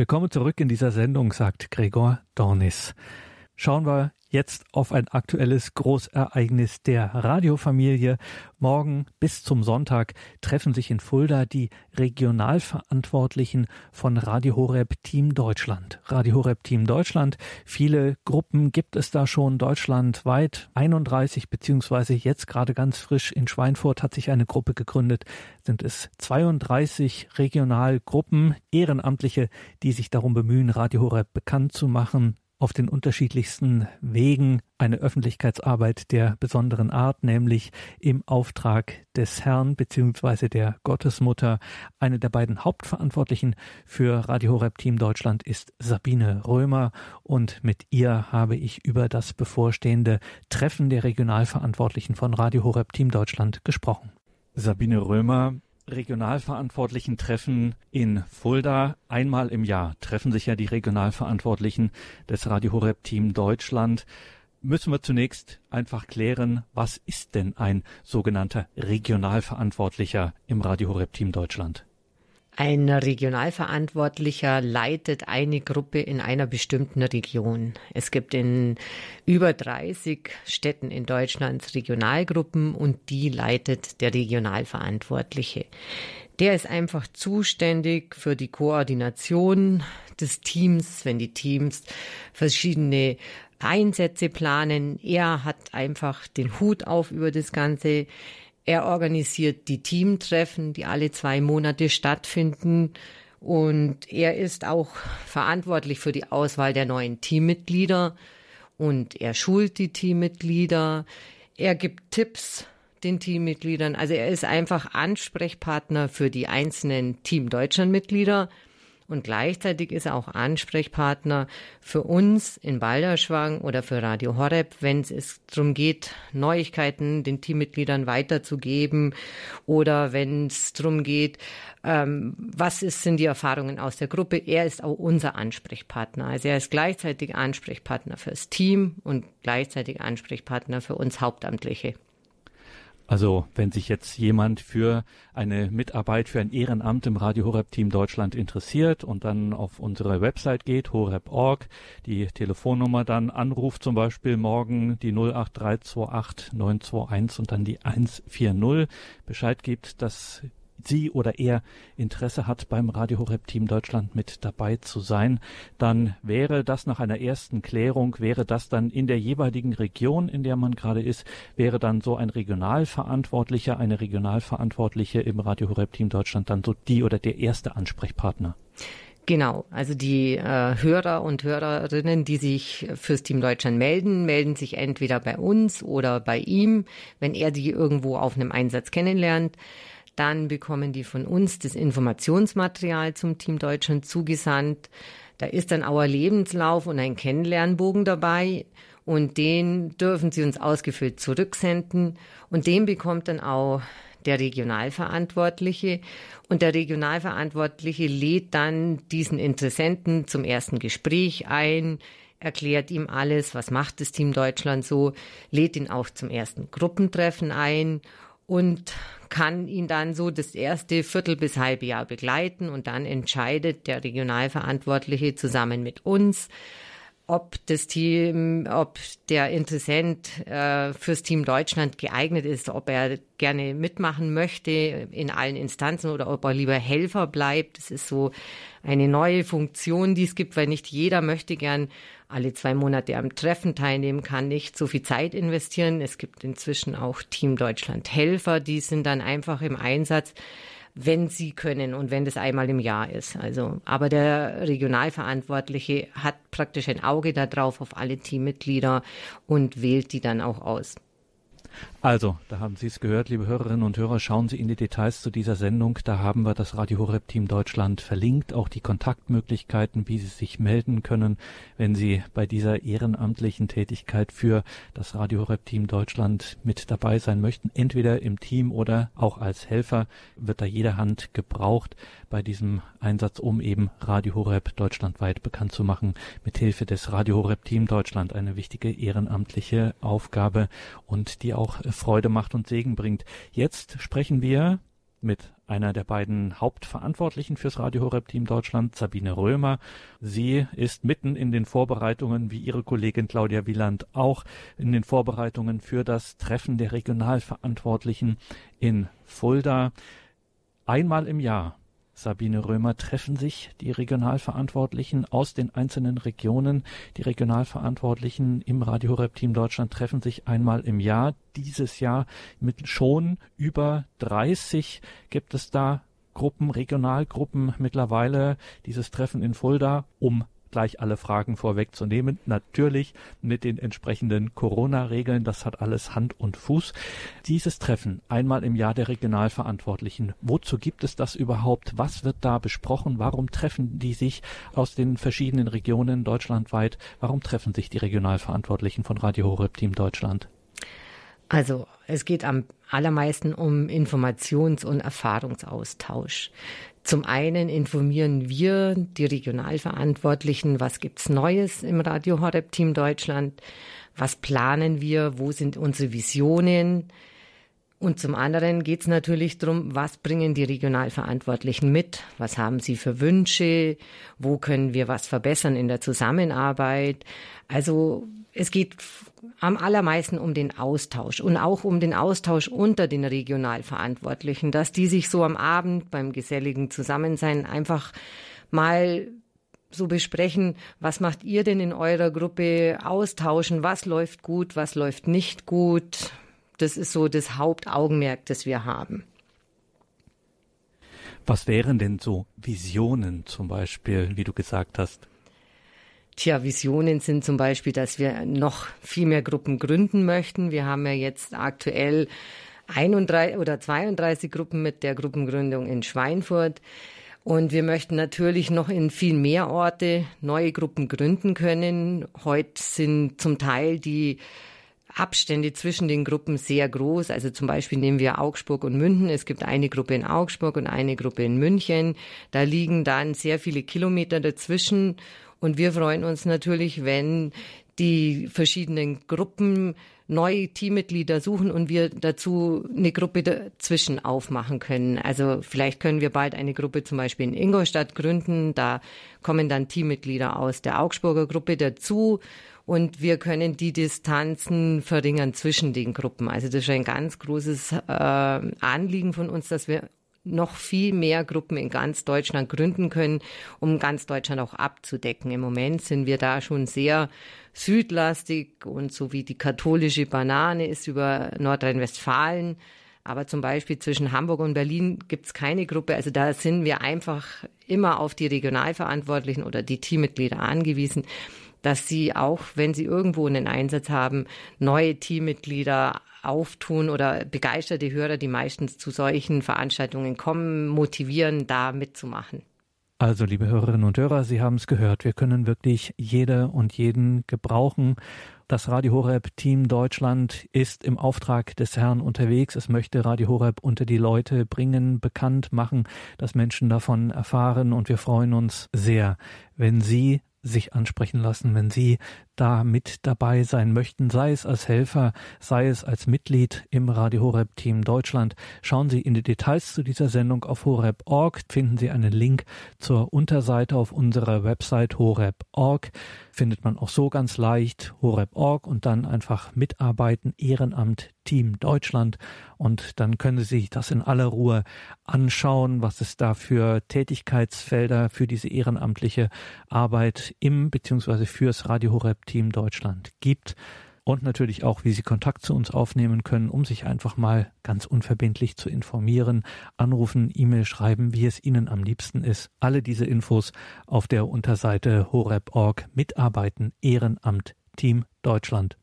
Willkommen zurück in dieser Sendung, sagt Gregor Dornis. Schauen wir jetzt auf ein aktuelles Großereignis der Radiofamilie. Morgen bis zum Sonntag treffen sich in Fulda die Regionalverantwortlichen von Radio Horeb Team Deutschland. Radio Horeb Team Deutschland, viele Gruppen gibt es da schon deutschlandweit. 31 beziehungsweise jetzt gerade ganz frisch in Schweinfurt hat sich eine Gruppe gegründet. Sind es 32 Regionalgruppen, Ehrenamtliche, die sich darum bemühen, Radio Horeb bekannt zu machen, auf den unterschiedlichsten Wegen eine Öffentlichkeitsarbeit der besonderen Art, nämlich im Auftrag des Herrn bzw. der Gottesmutter. Eine der beiden Hauptverantwortlichen für Radio Horeb Team Deutschland ist Sabine Römer und mit ihr habe ich über das bevorstehende Treffen der Regionalverantwortlichen von Radio Horeb Team Deutschland gesprochen. Sabine Römer, regionalverantwortlichen Treffen in Fulda. Einmal im Jahr treffen sich ja die Regionalverantwortlichen des Radio Horeb Team Deutschland. Müssen wir zunächst einfach klären, was ist denn ein sogenannter Regionalverantwortlicher im Radio Horeb Team Deutschland? Ein Regionalverantwortlicher leitet eine Gruppe in einer bestimmten Region. Es gibt in über 30 Städten in Deutschland Regionalgruppen und die leitet der Regionalverantwortliche. Der ist einfach zuständig für die Koordination des Teams, wenn die Teams verschiedene Einsätze planen. Er hat einfach den Hut auf über das Ganze. Er organisiert die Teamtreffen, die alle zwei Monate stattfinden. Und er ist auch verantwortlich für die Auswahl der neuen Teammitglieder. Und er schult die Teammitglieder. Er gibt Tipps den Teammitgliedern. Also er ist einfach Ansprechpartner für die einzelnen Team Deutschland Mitglieder und gleichzeitig ist er auch Ansprechpartner für uns in Balderschwang oder für Radio Horeb, wenn es darum geht, Neuigkeiten den Teammitgliedern weiterzugeben oder wenn es darum geht, ähm, was ist, sind die Erfahrungen aus der Gruppe. Er ist auch unser Ansprechpartner. Also er ist gleichzeitig Ansprechpartner fürs Team und gleichzeitig Ansprechpartner für uns Hauptamtliche. Also wenn sich jetzt jemand für eine Mitarbeit, für ein Ehrenamt im Radio Horeb Team Deutschland interessiert und dann auf unsere Website geht, horeb.org, die Telefonnummer dann anruft, zum Beispiel morgen die 08328 921 und dann die 140 Bescheid gibt, dass sie oder er Interesse hat, beim Radio Horeb Team Deutschland mit dabei zu sein, dann wäre das nach einer ersten Klärung, wäre das dann in der jeweiligen Region, in der man gerade ist, wäre dann so ein Regionalverantwortlicher, eine Regionalverantwortliche im Radio Horeb Team Deutschland dann so die oder der erste Ansprechpartner. Genau, also die äh, Hörer und Hörerinnen, die sich fürs Team Deutschland melden, melden sich entweder bei uns oder bei ihm, wenn er die irgendwo auf einem Einsatz kennenlernt. Dann bekommen die von uns das Informationsmaterial zum Team Deutschland zugesandt. Da ist dann auch ein Lebenslauf und ein Kennenlernbogen dabei. Und den dürfen sie uns ausgefüllt zurücksenden. Und den bekommt dann auch der Regionalverantwortliche. Und der Regionalverantwortliche lädt dann diesen Interessenten zum ersten Gespräch ein, erklärt ihm alles, was macht das Team Deutschland so, lädt ihn auch zum ersten Gruppentreffen ein und kann ihn dann so das erste Viertel bis halbe Jahr begleiten. Und dann entscheidet der Regionalverantwortliche zusammen mit uns, ob das Team, ob der Interessent äh, fürs Team Deutschland geeignet ist, ob er gerne mitmachen möchte in allen Instanzen oder ob er lieber Helfer bleibt. Das ist so eine neue Funktion, die es gibt, weil nicht jeder möchte gern alle zwei Monate am Treffen teilnehmen, kann nicht so viel Zeit investieren. Es gibt inzwischen auch Team Deutschland Helfer, die sind dann einfach im Einsatz wenn sie können und wenn das einmal im Jahr ist. Also, aber der Regionalverantwortliche hat praktisch ein Auge darauf auf alle Teammitglieder und wählt die dann auch aus. Also, da haben Sie es gehört, liebe Hörerinnen und Hörer, schauen Sie in die Details zu dieser Sendung. Da haben wir das Radio Horeb Team Deutschland verlinkt, auch die Kontaktmöglichkeiten, wie Sie sich melden können, wenn Sie bei dieser ehrenamtlichen Tätigkeit für das Radio Horeb Team Deutschland mit dabei sein möchten. Entweder im Team oder auch als Helfer wird da jede Hand gebraucht bei diesem Einsatz, um eben Radio Horeb deutschlandweit bekannt zu machen, mithilfe des Radio Horeb Team Deutschland. Eine wichtige ehrenamtliche Aufgabe und die Freude macht und Segen bringt. Jetzt sprechen wir mit einer der beiden Hauptverantwortlichen fürs Radio Horeb Team Deutschland, Sabine Römer. Sie ist mitten in den Vorbereitungen, wie ihre Kollegin Claudia Wieland auch, in den Vorbereitungen für das Treffen der Regionalverantwortlichen in Fulda. Einmal im Jahr Sabine Römer treffen sich die Regionalverantwortlichen aus den einzelnen Regionen. Die Regionalverantwortlichen im Radio Horeb Team Deutschland treffen sich einmal im Jahr. Dieses Jahr mit schon über 30 gibt es da Gruppen, Regionalgruppen mittlerweile. Dieses Treffen in Fulda, um gleich alle Fragen vorwegzunehmen. Natürlich mit den entsprechenden Corona-Regeln. Das hat alles Hand und Fuß. Dieses Treffen einmal im Jahr der Regionalverantwortlichen. Wozu gibt es das überhaupt? Was wird da besprochen? Warum treffen die sich aus den verschiedenen Regionen deutschlandweit? Warum treffen sich die Regionalverantwortlichen von Radio Horeb Team Deutschland? Also es geht am allermeisten um Informations- und Erfahrungsaustausch. Zum einen informieren wir die Regionalverantwortlichen, was gibt's Neues im Radio Horeb Team Deutschland, was planen wir, wo sind unsere Visionen. Und zum anderen geht's natürlich darum, was bringen die Regionalverantwortlichen mit, was haben sie für Wünsche, wo können wir was verbessern in der Zusammenarbeit. Also es geht am allermeisten um den Austausch und auch um den Austausch unter den Regionalverantwortlichen, dass die sich so am Abend beim geselligen Zusammensein einfach mal so besprechen, was macht ihr denn in eurer Gruppe, austauschen, was läuft gut, was läuft nicht gut. Das ist so das Hauptaugenmerk, das wir haben. Was wären denn so Visionen zum Beispiel, wie du gesagt hast? Tja, Visionen sind zum Beispiel, dass wir noch viel mehr Gruppen gründen möchten. Wir haben ja jetzt aktuell 31 oder 32 Gruppen mit der Gruppengründung in Schweinfurt. Und wir möchten natürlich noch in viel mehr Orte neue Gruppen gründen können. Heute sind zum Teil die Abstände zwischen den Gruppen sehr groß. Also zum Beispiel nehmen wir Augsburg und München. Es gibt eine Gruppe in Augsburg und eine Gruppe in München. Da liegen dann sehr viele Kilometer dazwischen. Und wir freuen uns natürlich, wenn die verschiedenen Gruppen neue Teammitglieder suchen und wir dazu eine Gruppe dazwischen aufmachen können. Also vielleicht können wir bald eine Gruppe zum Beispiel in Ingolstadt gründen. Da kommen dann Teammitglieder aus der Augsburger Gruppe dazu und wir können die Distanzen verringern zwischen den Gruppen. Also das ist ein ganz großes äh, Anliegen von uns, dass wir noch viel mehr Gruppen in ganz Deutschland gründen können, um ganz Deutschland auch abzudecken. Im Moment sind wir da schon sehr südlastig und so wie die katholische Banane ist über Nordrhein-Westfalen. Aber zum Beispiel zwischen Hamburg und Berlin gibt es keine Gruppe. Also da sind wir einfach immer auf die Regionalverantwortlichen oder die Teammitglieder angewiesen, dass sie auch, wenn sie irgendwo einen Einsatz haben, neue Teammitglieder auftun oder begeisterte Hörer, die meistens zu solchen Veranstaltungen kommen, motivieren, da mitzumachen. Also, liebe Hörerinnen und Hörer, Sie haben es gehört. Wir können wirklich jede und jeden gebrauchen. Das Radio Horeb Team Deutschland ist im Auftrag des Herrn unterwegs. Es möchte Radio Horeb unter die Leute bringen, bekannt machen, dass Menschen davon erfahren. Und wir freuen uns sehr, wenn Sie sich ansprechen lassen, wenn Sie da mit dabei sein möchten, sei es als Helfer, sei es als Mitglied im Radio Horeb Team Deutschland. Schauen Sie in die Details zu dieser Sendung auf horeb.org, finden Sie einen Link zur Unterseite auf unserer Website horeb.org findet man auch so ganz leicht horeb.org und dann einfach mitarbeiten, Ehrenamt Team Deutschland und dann können Sie sich das in aller Ruhe anschauen, was es da für Tätigkeitsfelder für diese ehrenamtliche Arbeit im bzw. fürs Radio Horeb Team Deutschland gibt und natürlich auch, wie Sie Kontakt zu uns aufnehmen können, um sich einfach mal ganz unverbindlich zu informieren, anrufen, E-Mail schreiben, wie es Ihnen am liebsten ist. Alle diese Infos auf der Unterseite horeb.org Mitarbeiten Ehrenamt Team Deutschland.